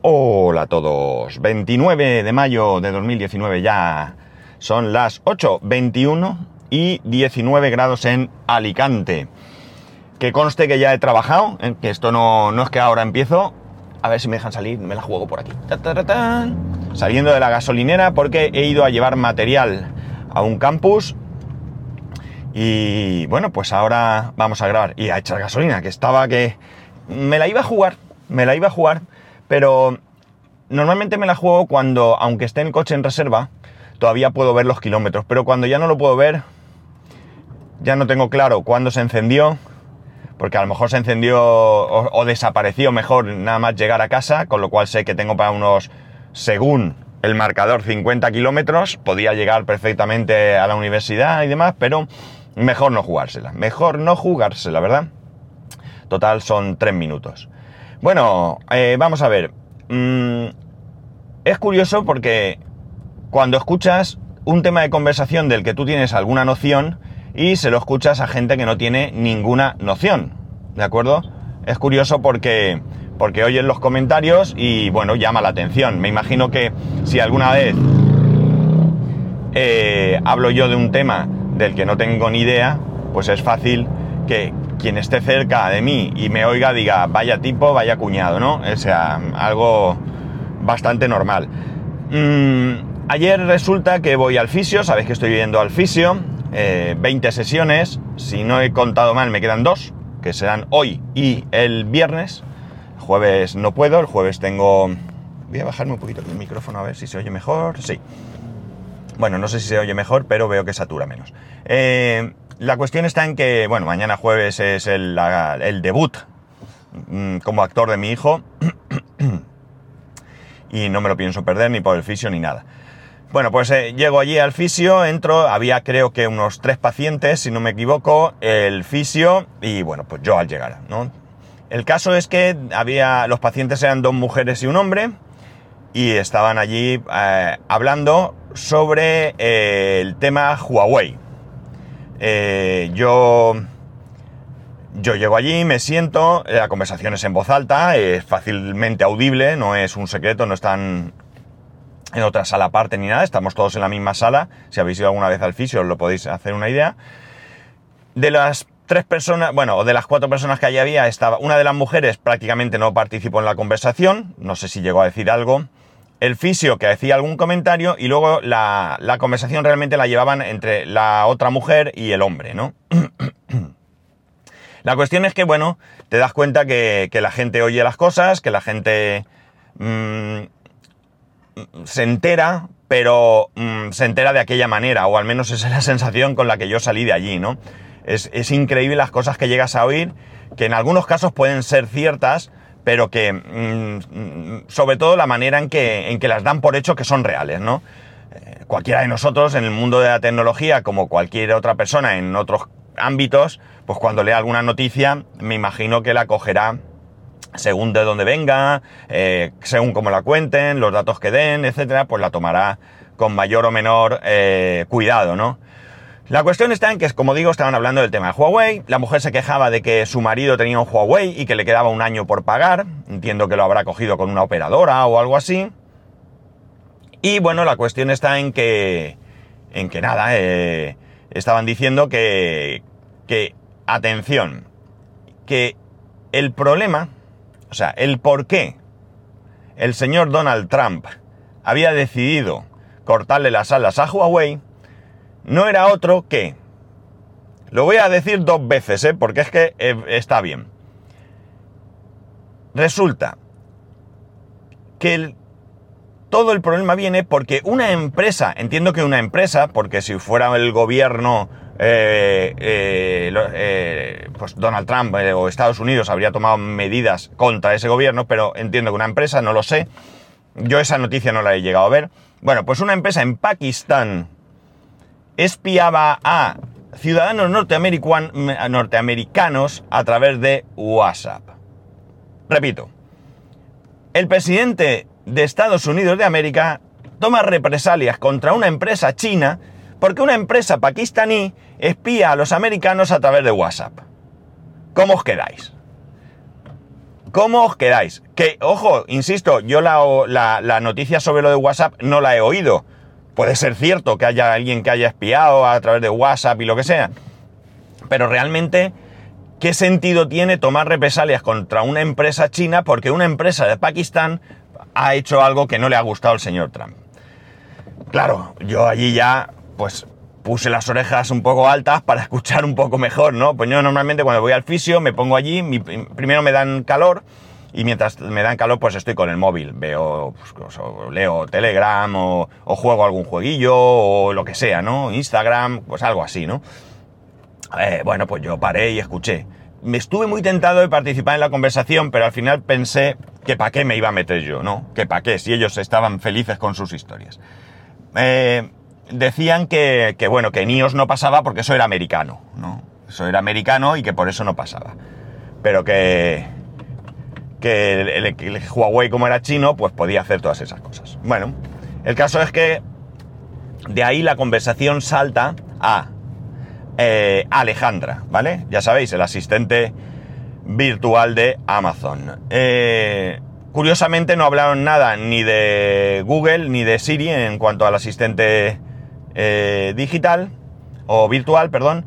Hola a todos. 29 de mayo de 2019 ya. Son las 8.21 y 19 grados en Alicante. Que conste que ya he trabajado, ¿eh? que esto no, no es que ahora empiezo. A ver si me dejan salir, me la juego por aquí. Saliendo de la gasolinera porque he ido a llevar material a un campus. Y bueno, pues ahora vamos a grabar. Y a echar gasolina, que estaba que... Me la iba a jugar, me la iba a jugar, pero normalmente me la juego cuando, aunque esté el coche en reserva, todavía puedo ver los kilómetros. Pero cuando ya no lo puedo ver, ya no tengo claro cuándo se encendió, porque a lo mejor se encendió o, o, desapareció mejor nada más llegar a casa, con lo cual sé que tengo para unos, según el marcador, 50 kilómetros, podía llegar perfectamente a la universidad y demás, pero mejor no jugársela, mejor no jugársela, ¿verdad? Total son 3 minutos. Bueno, eh, vamos a ver. Mm, es curioso porque cuando escuchas un tema de conversación del que tú tienes alguna noción y se lo escuchas a gente que no tiene ninguna noción, ¿de acuerdo? Es curioso porque, porque oyes los comentarios y bueno, llama la atención. Me imagino que si alguna vez eh, hablo yo de un tema del que no tengo ni idea, pues es fácil que, quien esté cerca de mí y me oiga diga, vaya tipo, vaya cuñado, ¿no? O sea, algo bastante normal. Mm, ayer resulta que voy al fisio, sabéis que estoy yendo al fisio, eh, 20 sesiones, si no he contado mal me quedan dos, que serán hoy y el viernes. jueves no puedo, el jueves tengo... Voy a bajarme un poquito el micrófono a ver si se oye mejor. Sí. Bueno, no sé si se oye mejor, pero veo que satura menos. Eh, la cuestión está en que, bueno, mañana jueves es el, debut mmm, como actor de mi hijo. y no me lo pienso perder ni por el fisio ni nada. Bueno, pues eh, llego allí al fisio, entro, había creo que unos tres pacientes, si no me equivoco, el fisio y bueno, pues yo al llegar, ¿no? El caso es que había, los pacientes eran dos mujeres y un hombre y estaban allí eh, hablando sobre eh, el tema Huawei. Eh, yo, yo llego allí, me siento, la conversación es en voz alta, es fácilmente audible, no es un secreto, no están en otra sala aparte ni nada, estamos todos en la misma sala, si habéis ido alguna vez al fisio os lo podéis hacer una idea. De las tres personas, bueno, o de las cuatro personas que allí había, estaba una de las mujeres prácticamente no participó en la conversación, no sé si llegó a decir algo, el fisio que hacía algún comentario y luego la, la, conversación realmente la llevaban entre la otra mujer y el hombre, ¿no? la cuestión es que, bueno, te das cuenta que, que, la gente oye las cosas, que la gente mmm, se entera, pero mmm, se entera de aquella manera, o al menos esa es la sensación con la que yo salí de allí, ¿no? Es, es increíble las cosas que llegas a oír, que en algunos casos pueden ser ciertas, pero que mmm, sobre todo la manera en que, en que las dan por hecho que son reales, ¿no? Eh, cualquiera de nosotros en el mundo de la tecnología, como cualquier otra persona en otros ámbitos, pues cuando lea alguna noticia, me imagino que la cogerá según de dónde venga, eh, según cómo la cuenten, los datos que den, etcétera, pues la tomará con mayor o menor eh, cuidado, ¿no? La cuestión está en que, como digo, estaban hablando del tema de Huawei. La mujer se quejaba de que su marido tenía un Huawei y que le quedaba un año por pagar. Entiendo que lo habrá cogido con una operadora o algo así. Y bueno, la cuestión está en que, en que nada, eh, estaban diciendo que, que, atención, que el problema, o sea, el por qué el señor Donald Trump había decidido cortarle las alas a Huawei no era otro que... Lo voy a decir dos veces, ¿eh? porque es que eh, está bien. Resulta que todo el problema viene porque una empresa, entiendo que una empresa, porque si fuera el gobierno, eh, eh, pues Donald Trump o Estados Unidos habría tomado medidas contra ese gobierno, pero entiendo que una empresa, no lo sé. Yo esa noticia no la he llegado a ver. Bueno, pues una empresa en Pakistán espiaba a ciudadanos norteamericanos a través de WhatsApp. Repito, el presidente de Estados Unidos de América toma represalias contra una empresa china porque una empresa pakistaní espía a los americanos a través de WhatsApp. ¿Cómo os quedáis? ¿Cómo os quedáis? Que, ojo, insisto, yo la, la, la, noticia sobre lo de WhatsApp no la he oído. Puede ser cierto que haya alguien que haya espiado a través de WhatsApp y lo que sea. Pero realmente, ¿qué sentido tiene tomar represalias contra una empresa china porque una empresa de Pakistán ha hecho algo que no le ha gustado al señor Trump? Claro, yo allí ya, pues puse las orejas un poco altas para escuchar un poco mejor, ¿no? Pues yo normalmente cuando voy al fisio me pongo allí, primero me dan calor y mientras me dan calor pues estoy con el móvil, veo, pues, leo Telegram o, juego algún jueguillo o lo que sea, ¿no? Instagram, pues algo así, ¿no? Eh, bueno, pues yo paré y escuché. Me estuve muy tentado de participar en la conversación, pero al final pensé que para qué me iba a meter yo, ¿no? Que para qué, si ellos estaban felices con sus historias. Eh, decían que, bueno, que en iOS no pasaba porque eso era americano, ¿no? Eso era americano y que por eso no pasaba. Pero que, que el, Huawei como era chino, pues podía hacer todas esas cosas. Bueno, el caso es que de ahí la conversación salta a eh, Alejandra, ¿vale? Ya sabéis, el asistente virtual de Amazon. Eh, curiosamente no hablaron nada ni de Google ni de Siri en cuanto al asistente eh, digital, o virtual, perdón,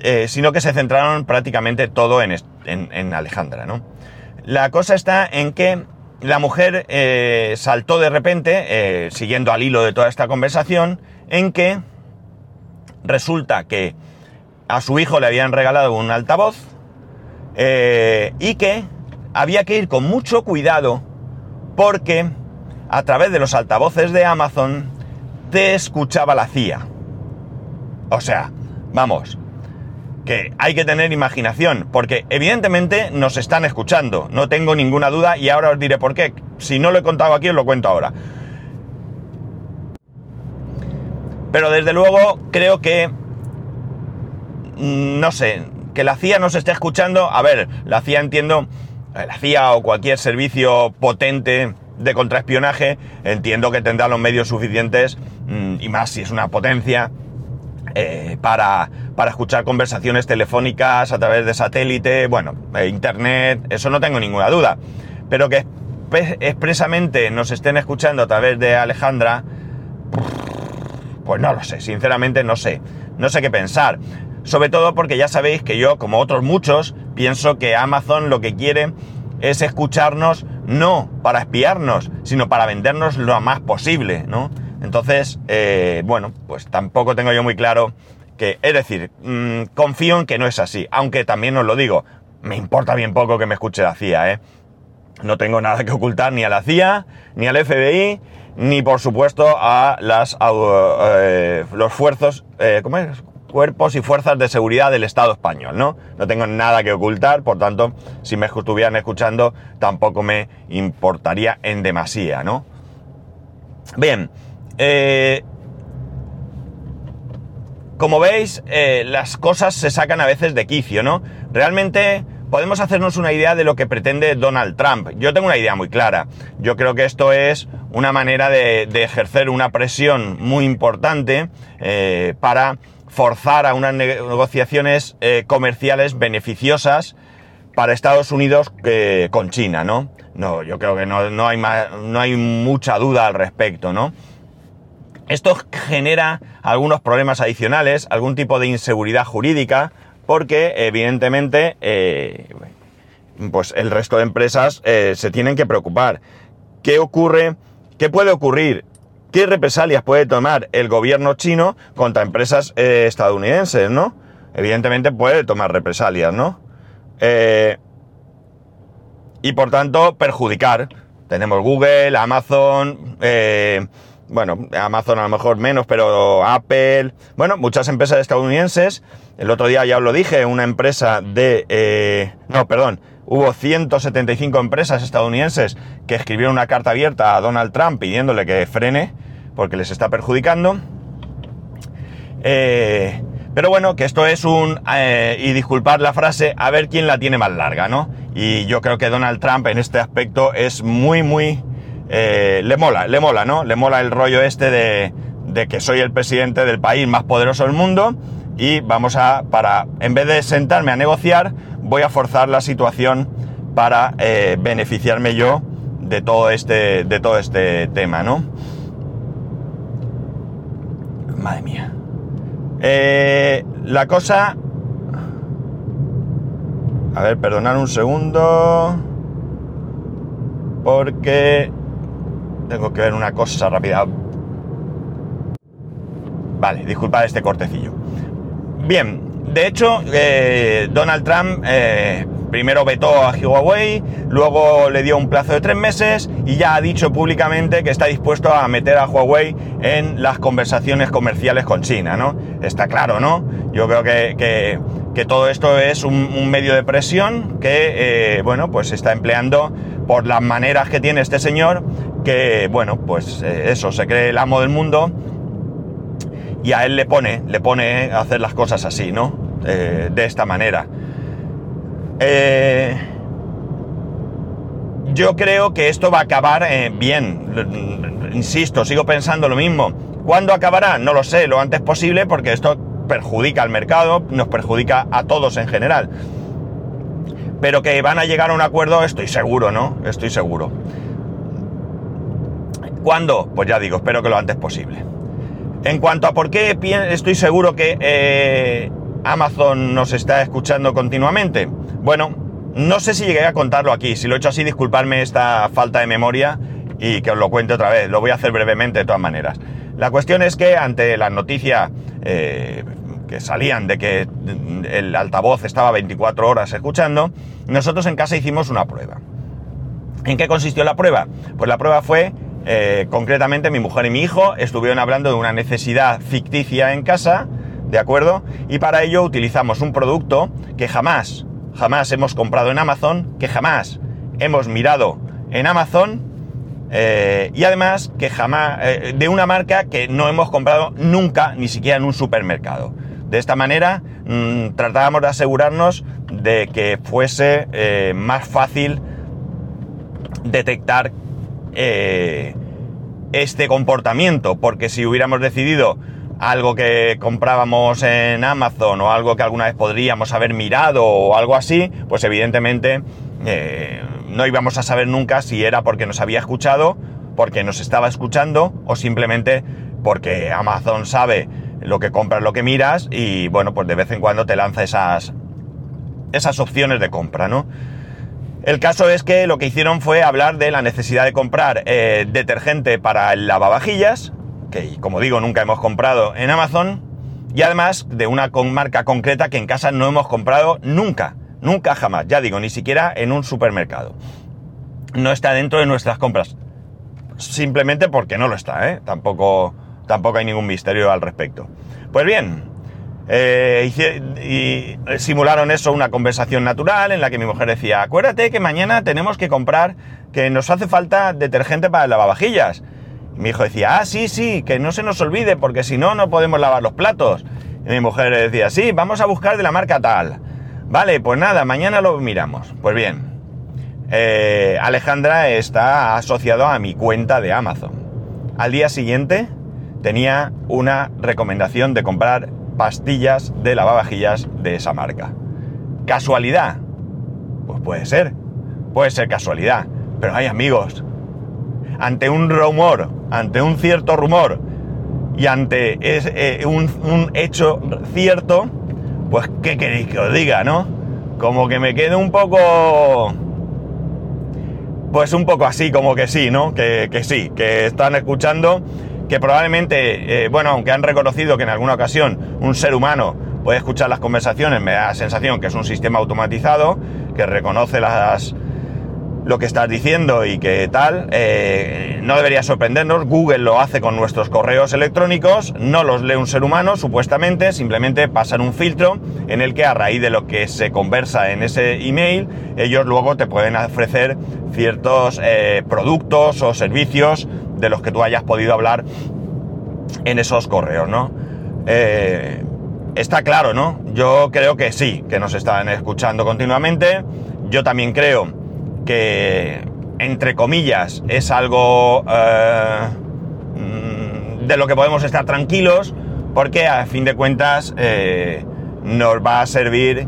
eh, sino que se centraron prácticamente todo en, Alejandra, ¿no? La cosa está en que la mujer eh, saltó de repente, siguiendo al hilo de toda esta conversación, en que resulta que a su hijo le habían regalado un altavoz y que había que ir con mucho cuidado porque a través de los altavoces de Amazon te escuchaba la CIA. O sea, vamos, que hay que tener imaginación, porque evidentemente nos están escuchando, no tengo ninguna duda y ahora os diré por qué. Si no lo he contado aquí, os lo cuento ahora. Pero desde luego creo que... Mm, no sé, que la CIA nos esté escuchando. A ver, la CIA entiendo, eh, la CIA o cualquier servicio potente de contraespionaje, entiendo que tendrá los medios suficientes, mm, y más si es una potencia, eh, para, para, escuchar conversaciones telefónicas a través de satélite, bueno, internet, eso no tengo ninguna duda. Pero que expresamente nos estén escuchando a través de Alejandra, pues no lo sé, sinceramente no sé, no sé qué pensar. Sobre todo porque ya sabéis que yo, como otros muchos, pienso que Amazon lo que quiere es escucharnos no para espiarnos, sino para vendernos lo más posible, ¿no? Entonces, eh, bueno, pues tampoco tengo yo muy claro que, es decir, mm, confío en que no es así, aunque también os lo digo, me importa bien poco que me escuche la CIA, ¿eh? No tengo nada que ocultar ni a la CIA, ni al FBI, ni por supuesto a las, eh, los esfuerzos, eh, ¿cómo es? cuerpos y fuerzas de seguridad del Estado español, ¿no? No tengo nada que ocultar, por tanto, si me estuvieran escuchando, tampoco me importaría en demasía, ¿no? Bien, eh, como veis, eh, las cosas se sacan a veces de quicio, ¿no? Realmente podemos hacernos una idea de lo que pretende Donald Trump. Yo tengo una idea muy clara. Yo creo que esto es una manera de, ejercer una presión muy importante eh, para forzar a unas negociaciones eh, comerciales beneficiosas para Estados Unidos con China, ¿no? No, yo creo que no, hay no hay mucha duda al respecto, ¿no? Esto genera algunos problemas adicionales, algún tipo de inseguridad jurídica, porque evidentemente eh, pues el resto de empresas eh, se tienen que preocupar. ¿Qué ocurre? ¿Qué puede ocurrir? ¿Qué represalias puede tomar el gobierno chino contra empresas eh, estadounidenses, no? Evidentemente puede tomar represalias, ¿no? Y por tanto perjudicar. Tenemos Google, Amazon, bueno, Amazon a lo mejor menos, pero Apple, bueno, muchas empresas estadounidenses. El otro día ya os lo dije, una empresa de... no, perdón, hubo 175 empresas estadounidenses que escribieron una carta abierta a Donald Trump pidiéndole que frene porque les está perjudicando. Eh, pero bueno, que esto es un, eh, y disculpad la frase, a ver quién la tiene más larga, ¿no? Y yo creo que Donald Trump en este aspecto es muy, muy... Eh, le mola, le mola, ¿no? Le mola el rollo este de, que soy el presidente del país más poderoso del mundo y vamos a, para, en vez de sentarme a negociar, voy a forzar la situación para eh, beneficiarme yo de todo este, de todo este tema, ¿no? Madre mía. Eh, la cosa... A ver, perdonad un segundo. Porque tengo que ver una cosa rápida. Vale, disculpad este cortecillo. Bien, de hecho, eh, Donald Trump eh, primero vetó a Huawei, luego le dio un plazo de tres meses y ya ha dicho públicamente que está dispuesto a meter a Huawei en las conversaciones comerciales con China, ¿no? Está claro, ¿no? Yo creo que, todo esto es un, medio de presión que, eh, bueno, pues está empleando por las maneras que tiene este señor, que, bueno, pues eso, se cree el amo del mundo y a él le pone, le pone a hacer las cosas así, ¿no? Eh, de esta manera. Eh, yo creo que esto va a acabar eh, bien. Insisto, sigo pensando lo mismo. ¿Cuándo acabará? No lo sé, lo antes posible, porque esto perjudica al mercado, nos perjudica a todos en general. Pero que van a llegar a un acuerdo, estoy seguro, ¿no? Estoy seguro. ¿Cuándo? Pues ya digo, espero que lo antes posible. En cuanto a por qué estoy seguro que eh, Amazon nos está escuchando continuamente, bueno, no sé si llegué a contarlo aquí. Si lo he hecho así, disculpadme esta falta de memoria y que os lo cuente otra vez. Lo voy a hacer brevemente de todas maneras. La cuestión es que ante la noticia eh, salían de que el altavoz estaba 24 horas escuchando, nosotros en casa hicimos una prueba. ¿En qué consistió la prueba? Pues la prueba fue eh, concretamente, mi mujer y mi hijo estuvieron hablando de una necesidad ficticia en casa, ¿de acuerdo? Y para ello utilizamos un producto que jamás, jamás hemos comprado en Amazon, que jamás hemos mirado en Amazon eh, y además que jamás, eh, de una marca que no hemos comprado nunca, ni siquiera en un supermercado. De esta manera mm, tratábamos de asegurarnos de que fuese más fácil detectar eh, este comportamiento, porque si hubiéramos decidido algo que comprábamos en Amazon o algo que alguna vez podríamos haber mirado o algo así, pues evidentemente eh, no íbamos a saber nunca si era porque nos había escuchado, porque nos estaba escuchando o simplemente porque Amazon sabe lo que compras, lo que miras y bueno, pues de vez en cuando te lanza esas, esas opciones de compra, ¿no? El caso es que lo que hicieron fue hablar de la necesidad de comprar eh, detergente para el lavavajillas, que como digo nunca hemos comprado en Amazon, y además de una marca concreta que en casa no hemos comprado nunca, nunca jamás, ya digo, ni siquiera en un supermercado. No está dentro de nuestras compras, simplemente porque no lo está, ¿eh? Tampoco, tampoco hay ningún misterio al respecto. Pues bien, eh, y simularon eso, una conversación natural en la que mi mujer decía, acuérdate que mañana tenemos que comprar, que nos hace falta detergente para lavavajillas. Mi hijo decía, ah, sí, sí, que no se nos olvide, porque si no, no podemos lavar los platos. Mi mujer decía, sí, vamos a buscar de la marca tal. Vale, pues nada, mañana lo miramos. Pues bien, eh, Alejandra está asociado a mi cuenta de Amazon. Al día siguiente tenía una recomendación de comprar pastillas de lavavajillas de esa marca. ¿Casualidad? Pues puede ser, puede ser casualidad, pero hay amigos. Ante un rumor, ante un cierto rumor y ante eh, un, hecho cierto, pues ¿qué queréis que os diga, no? Como que me quede un poco... Pues un poco así, como que sí, ¿no? Que sí, que están escuchando que probablemente, eh, bueno, aunque han reconocido que en alguna ocasión un ser humano puede escuchar las conversaciones, me da la sensación que es un sistema automatizado que reconoce las, lo que estás diciendo y que tal, eh, no debería sorprendernos. Google lo hace con nuestros correos electrónicos, no los lee un ser humano, supuestamente, simplemente pasan un filtro en el que a raíz de lo que se conversa en ese email, ellos luego te pueden ofrecer ciertos eh, productos o servicios de los que tú hayas podido hablar en esos correos, ¿no? Eh, está claro, ¿no? Yo creo que sí, que nos están escuchando continuamente. Yo también creo que, entre comillas, es algo eh, de lo que podemos estar tranquilos, porque a fin de cuentas eh, nos va a servir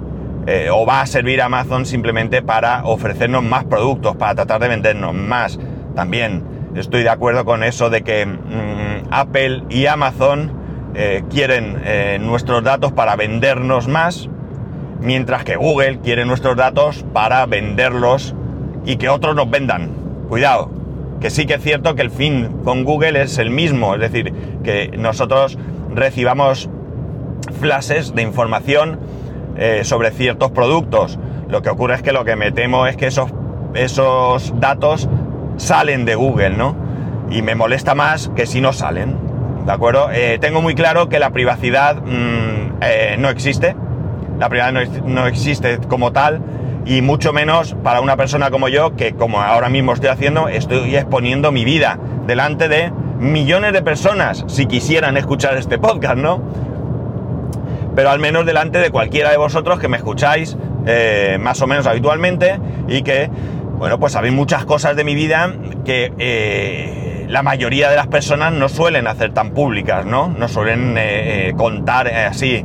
o va a servir Amazon simplemente para ofrecernos más productos, para tratar de vendernos más. También estoy de acuerdo con eso de que mm, Apple y Amazon eh, quieren eh, nuestros datos para vendernos más, mientras que Google quiere nuestros datos para venderlos y que otros nos vendan. Cuidado, que sí que es cierto que el fin con Google es el mismo, es decir, que nosotros recibamos flashes de información eh, sobre ciertos productos. Lo que ocurre es que lo que me temo es que esos, esos datos salen de Google, ¿no? Y me molesta más que si no salen, ¿de acuerdo? Eh, tengo muy claro que la privacidad mm, eh, no existe, la privacidad no, no existe como tal, y mucho menos para una persona como yo, que como ahora mismo estoy haciendo, estoy exponiendo mi vida delante de millones de personas, si quisieran escuchar este podcast, ¿no? Pero al menos delante de cualquiera de vosotros que me escucháis eh, más o menos habitualmente y que, bueno, pues sabéis muchas cosas de mi vida que eh, la mayoría de las personas no suelen hacer tan públicas, ¿no? No suelen eh, contar así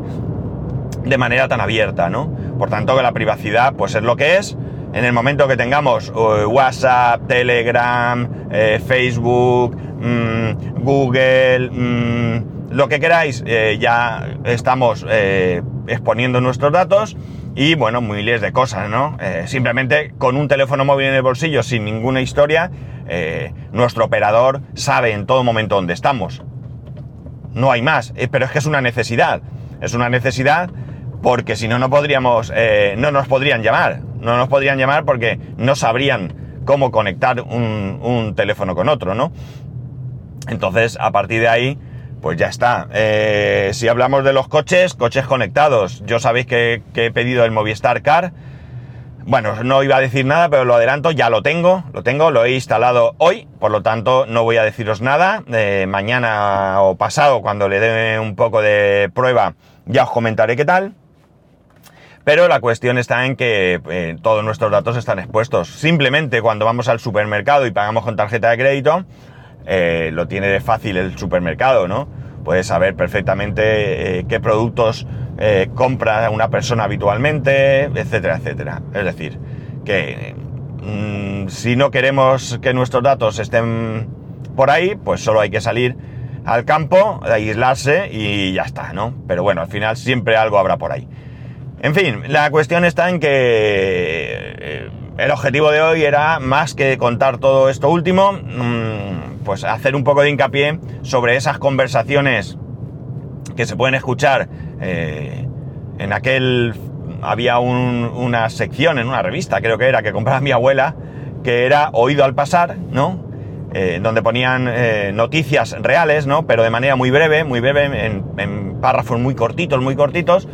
de manera tan abierta, ¿no? Por tanto, que la privacidad, pues es lo que es. En el momento que tengamos WhatsApp, Telegram, Facebook, mmm, Google, mmm, lo que queráis, eh, ya estamos eh, exponiendo nuestros datos y bueno, miles de cosas, ¿no? Eh, simplemente con un teléfono móvil en el bolsillo, sin ninguna historia, nuestro operador sabe en todo momento dónde estamos. No hay más, pero es que es una necesidad. Es una necesidad porque si no, no podríamos, no nos podrían llamar. No nos podrían llamar porque no sabrían cómo conectar un, un teléfono con otro, ¿no? Entonces, a partir de ahí, pues ya está. Eh, si hablamos de los coches, coches conectados. Yo sabéis que, he pedido el Movistar Car. Bueno, no iba a decir nada, pero lo adelanto, ya lo tengo, lo tengo, lo he instalado hoy, por lo tanto no voy a deciros nada. Eh, mañana o pasado, cuando le dé un poco de prueba, ya os comentaré qué tal. Pero la cuestión está en que eh, todos nuestros datos están expuestos. Simplemente cuando vamos al supermercado y pagamos con tarjeta de crédito, lo tiene fácil el supermercado, ¿no? Puedes saber perfectamente eh, qué productos eh, compra una persona habitualmente, etcétera, etcétera. Es decir, que mm, si no queremos que nuestros datos estén por ahí, pues solo hay que salir al campo, aislarse y ya está, ¿no? Pero bueno, al final siempre algo habrá por ahí. En fin, la cuestión está en que el objetivo de hoy era más que contar todo esto último, mm, pues hacer un poco de hincapié sobre esas conversaciones que se pueden escuchar eh, en aquel había una sección en una revista, creo que era, que compraba mi abuela, que era Oído al pasar, ¿no? Eh, donde ponían eh, noticias reales, ¿no? Pero de manera muy breve, muy breve, en, en, párrafos muy cortitos, muy cortitos.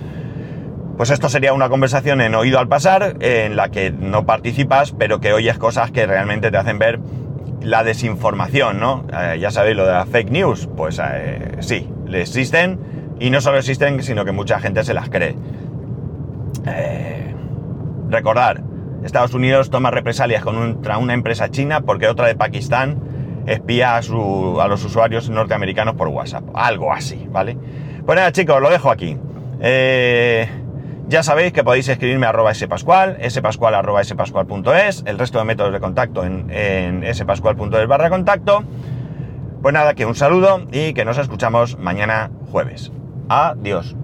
Pues esto sería una conversación en Oído al pasar, en la que no participas, pero que oyes cosas que realmente te hacen ver la desinformación, ¿no? Eh, ya sabéis lo de la fake news, pues eh, sí, existen y no solo existen, sino que mucha gente se las cree. Eh, recordar, Estados Unidos toma represalias contra una empresa china porque otra de Pakistán espía a, a, los usuarios norteamericanos por WhatsApp. Algo así, ¿vale? Pues nada, chicos, lo dejo aquí. Eh, ya sabéis que podéis escribirme a arroba spascual, spascual arroba spascual.es, el resto de métodos de contacto en, en spascual.es barra contacto. Pues nada, que un saludo y que nos escuchamos mañana jueves. Adiós.